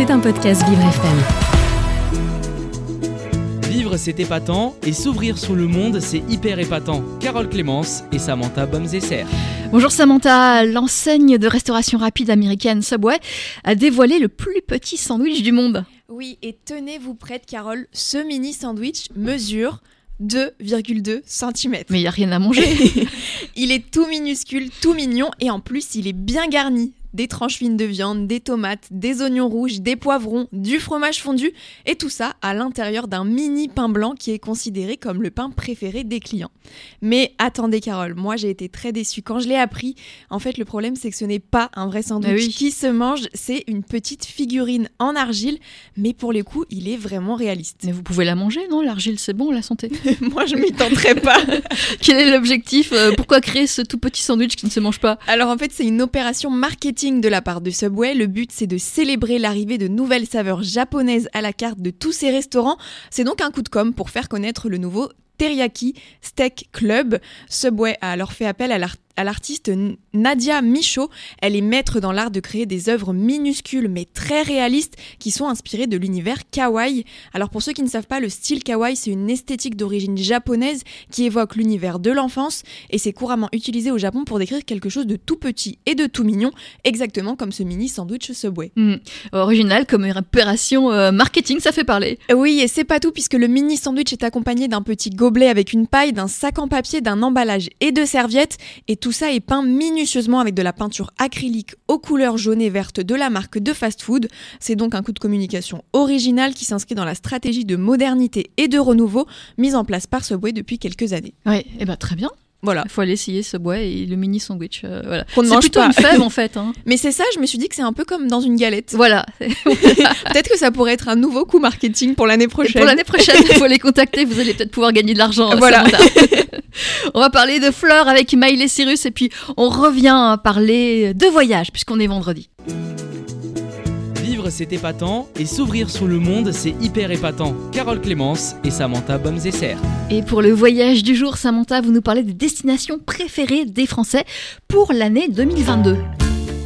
C'est un podcast Vivre FM. Vivre c'est épatant et s'ouvrir sur le monde c'est hyper épatant. Carole Clémence et Samantha Bomzesser. Bonjour Samantha, l'enseigne de restauration rapide américaine Subway a dévoilé le plus petit sandwich du monde. Oui, et tenez-vous prête, Carole, ce mini sandwich mesure 2,2 cm. Mais il n'y a rien à manger. il est tout minuscule, tout mignon, et en plus, il est bien garni des tranches fines de viande, des tomates, des oignons rouges, des poivrons, du fromage fondu, et tout ça à l'intérieur d'un mini pain blanc qui est considéré comme le pain préféré des clients. Mais attendez Carole, moi j'ai été très déçue quand je l'ai appris. En fait le problème c'est que ce n'est pas un vrai sandwich qui se mange, c'est une petite figurine en argile, mais pour le coup il est vraiment réaliste. Mais vous pouvez la manger non? L'argile c'est bon la santé Moi je m'y tenterai pas. Quel est l'objectif? Euh, Pourquoi créer ce tout petit sandwich qui ne se mange pas? Alors en fait c'est une opération marketing de la part de Subway. Le but, c'est de célébrer l'arrivée de nouvelles saveurs japonaises à la carte de tous ces restaurants. C'est donc un coup de com' pour faire connaître le nouveau Teriyaki Steak Club. Subway a alors fait appel à l'artiste à l'artiste Nadia Michaud. Elle est maître dans l'art de créer des œuvres minuscules mais très réalistes qui sont inspirées de l'univers kawaii. Alors pour ceux qui ne savent pas, le style kawaii, c'est une esthétique d'origine japonaise qui évoque l'univers de l'enfance et c'est couramment utilisé au Japon pour décrire quelque chose de tout petit et de tout mignon, exactement comme ce mini sandwich Subway. Hmm. Original comme opération euh, marketing, ça fait parler. Oui, et c'est pas tout puisque le mini sandwich est accompagné d'un petit gobelet avec une paille, d'un sac en papier, d'un emballage et de serviettes et tout tout ça est peint minutieusement avec de la peinture acrylique aux couleurs jaunes et vertes de la marque de fast-food. C'est donc un coup de communication original qui s'inscrit dans la stratégie de modernité et de renouveau mise en place par Subway depuis quelques années. Oui, et eh ben très bien. Voilà. Il faut aller essayer ce bois et le mini sandwich. Euh, voilà. C'est plutôt une fève en fait. Hein. Mais c'est ça, je me suis dit que c'est un peu comme dans une galette. Voilà. peut-être que ça pourrait être un nouveau coup marketing pour l'année prochaine. pour l'année prochaine, il faut les contacter. Vous allez peut-être pouvoir gagner de l'argent. Voilà. on va parler de fleurs avec Miley Cyrus et puis on revient parler de voyage puisqu'on est vendredi. C'est épatant et s'ouvrir sur le monde c'est hyper épatant. Carole Clémence et Samantha Bomzesser. Et pour le voyage du jour, Samantha, vous nous parlez des destinations préférées des Français pour l'année 2022.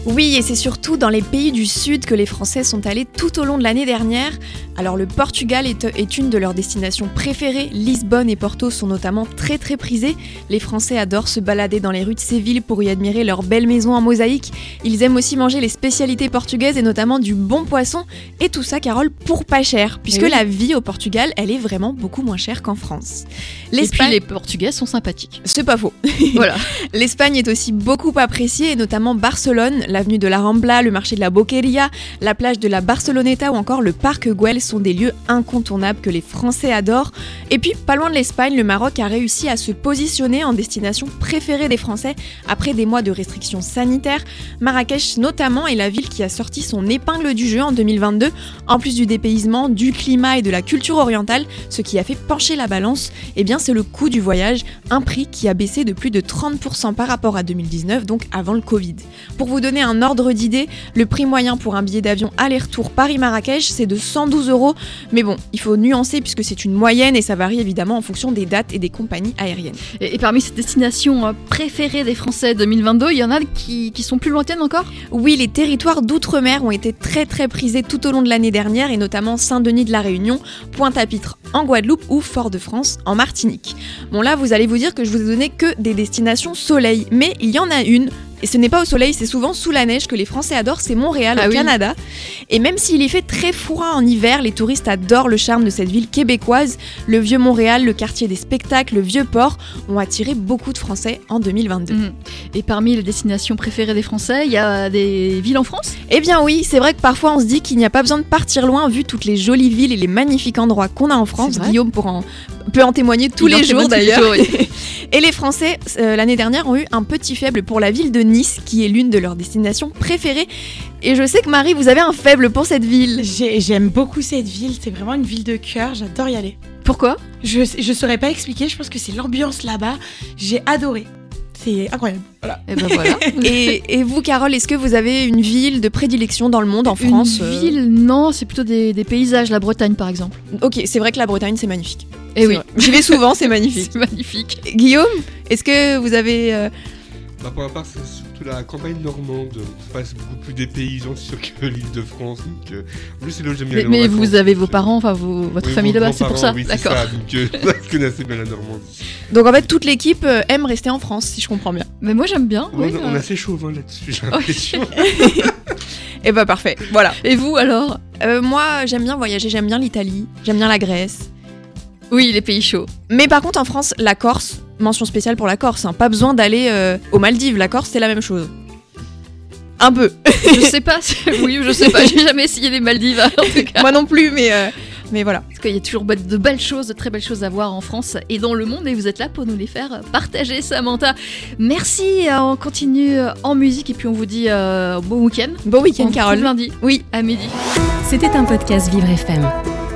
Oui, et c'est surtout dans les pays du Sud que les Français sont allés tout au long de l'année dernière. Alors le Portugal est, une de leurs destinations préférées. Lisbonne et Porto sont notamment très très prisées. Les Français adorent se balader dans les rues de ces villes pour y admirer leurs belles maisons en mosaïque. Ils aiment aussi manger les spécialités portugaises et notamment du bon poisson. Et tout ça, Carole, pour pas cher, puisque eh la vie au Portugal, elle est vraiment beaucoup moins chère qu'en France. Et puis les Portugais sont sympathiques. C'est pas faux. voilà. L'Espagne est aussi beaucoup appréciée, et notamment Barcelone l'avenue de la Rambla, le marché de la Boqueria, la plage de la Barceloneta ou encore le parc Güell sont des lieux incontournables que les Français adorent. Et puis, pas loin de l'Espagne, le Maroc a réussi à se positionner en destination préférée des Français après des mois de restrictions sanitaires. Marrakech notamment est la ville qui a sorti son épingle du jeu en 2022, en plus du dépaysement, du climat et de la culture orientale, ce qui a fait pencher la balance, eh bien c'est le coût du voyage, un prix qui a baissé de plus de 30% par rapport à 2019, donc avant le Covid. Pour vous donner un ordre d'idée, le prix moyen pour un billet d'avion aller-retour Paris-Marrakech, c'est de 112 euros. Mais bon, il faut nuancer puisque c'est une moyenne et ça varie évidemment en fonction des dates et des compagnies aériennes. Et, parmi ces destinations euh, préférées des Français 2022, il y en a qui, qui sont plus lointaines encore? Oui, les territoires d'outre-mer ont été très très prisés tout au long de l'année dernière et notamment Saint-Denis de la Réunion, Pointe-à-Pitre en Guadeloupe ou Fort-de-France en Martinique. Bon là, vous allez vous dire que je vous ai donné que des destinations soleil, mais il y en a une et ce n'est pas au soleil, c'est souvent sous la neige que les Français adorent, c'est Montréal, ah au Canada. Et même s'il y fait très froid en hiver, les touristes adorent le charme de cette ville québécoise. Le vieux Montréal, le quartier des spectacles, le vieux port ont attiré beaucoup de Français en 2022. Mhm. Et parmi les destinations préférées des Français, il y a des villes en France? Eh bien oui, c'est vrai que parfois on se dit qu'il n'y a pas besoin de partir loin vu toutes les jolies villes et les magnifiques endroits qu'on a en France. Guillaume pour en, peut en témoigner tous les jours d'ailleurs. et les Français, euh, l'année dernière, ont eu un petit faible pour la ville de Nice, qui est l'une de leurs destinations préférées. Et je sais que Marie, vous avez un faible pour cette ville. J'aime beaucoup cette ville, c'est vraiment une ville de cœur, j'adore y aller. Pourquoi? Je, je saurais pas expliquer, je pense que c'est l'ambiance là-bas. J'ai adoré. C'est incroyable. Voilà. Et, ben voilà. et, vous, Carole, est-ce que vous avez une ville de prédilection dans le monde, en France Une euh? ville, non, c'est plutôt des, des, paysages, la Bretagne par exemple. Ok, c'est vrai que la Bretagne, c'est magnifique. Et eh oui. J'y vais souvent, c'est magnifique. c'est magnifique. Guillaume, est-ce que vous avez. Euh... Bah pour ma part, surtout la campagne normande. C'est pas- c'est beaucoup plus dépaysant sûr que l'île de France. Donc, euh, en plus, c'est là où j'aime bien Mais, vacances. vous avez vos parents, enfin vos- votre Oui, famille là-bas, c'est pour ça oui, c'est D'accord. ça, Donc, euh, je connais assez bien la Normandie. Donc en fait, toute l'équipe euh, aime rester en France, si je comprends bien. Mais moi j'aime bien. Ouais, oui, on, est assez chauvin là-dessus, j'ai l'impression. Et bah parfait, voilà. Et vous alors? Euh, moi, j'aime bien voyager, j'aime bien l'Italie, j'aime bien la Grèce. Oui, les pays chauds. Mais par contre, en France, la Corse, mention spéciale pour la Corse, hein, pas besoin d'aller euh, aux Maldives, la Corse, c'est la même chose. Un peu. Je sais pas, si- oui, je sais pas, j'ai jamais essayé les Maldives en tout cas. Moi non plus, mais, euh, mais voilà. Parce qu'il y a toujours be- de belles choses, de très belles choses à voir en France et dans le monde, et vous êtes là pour nous les faire partager, Samantha. Merci, euh, on continue euh, en musique et puis on vous dit euh, bon week-end. Bon On week-end, Carole. lundi, Oui. à midi. C'était un podcast Vivre FM.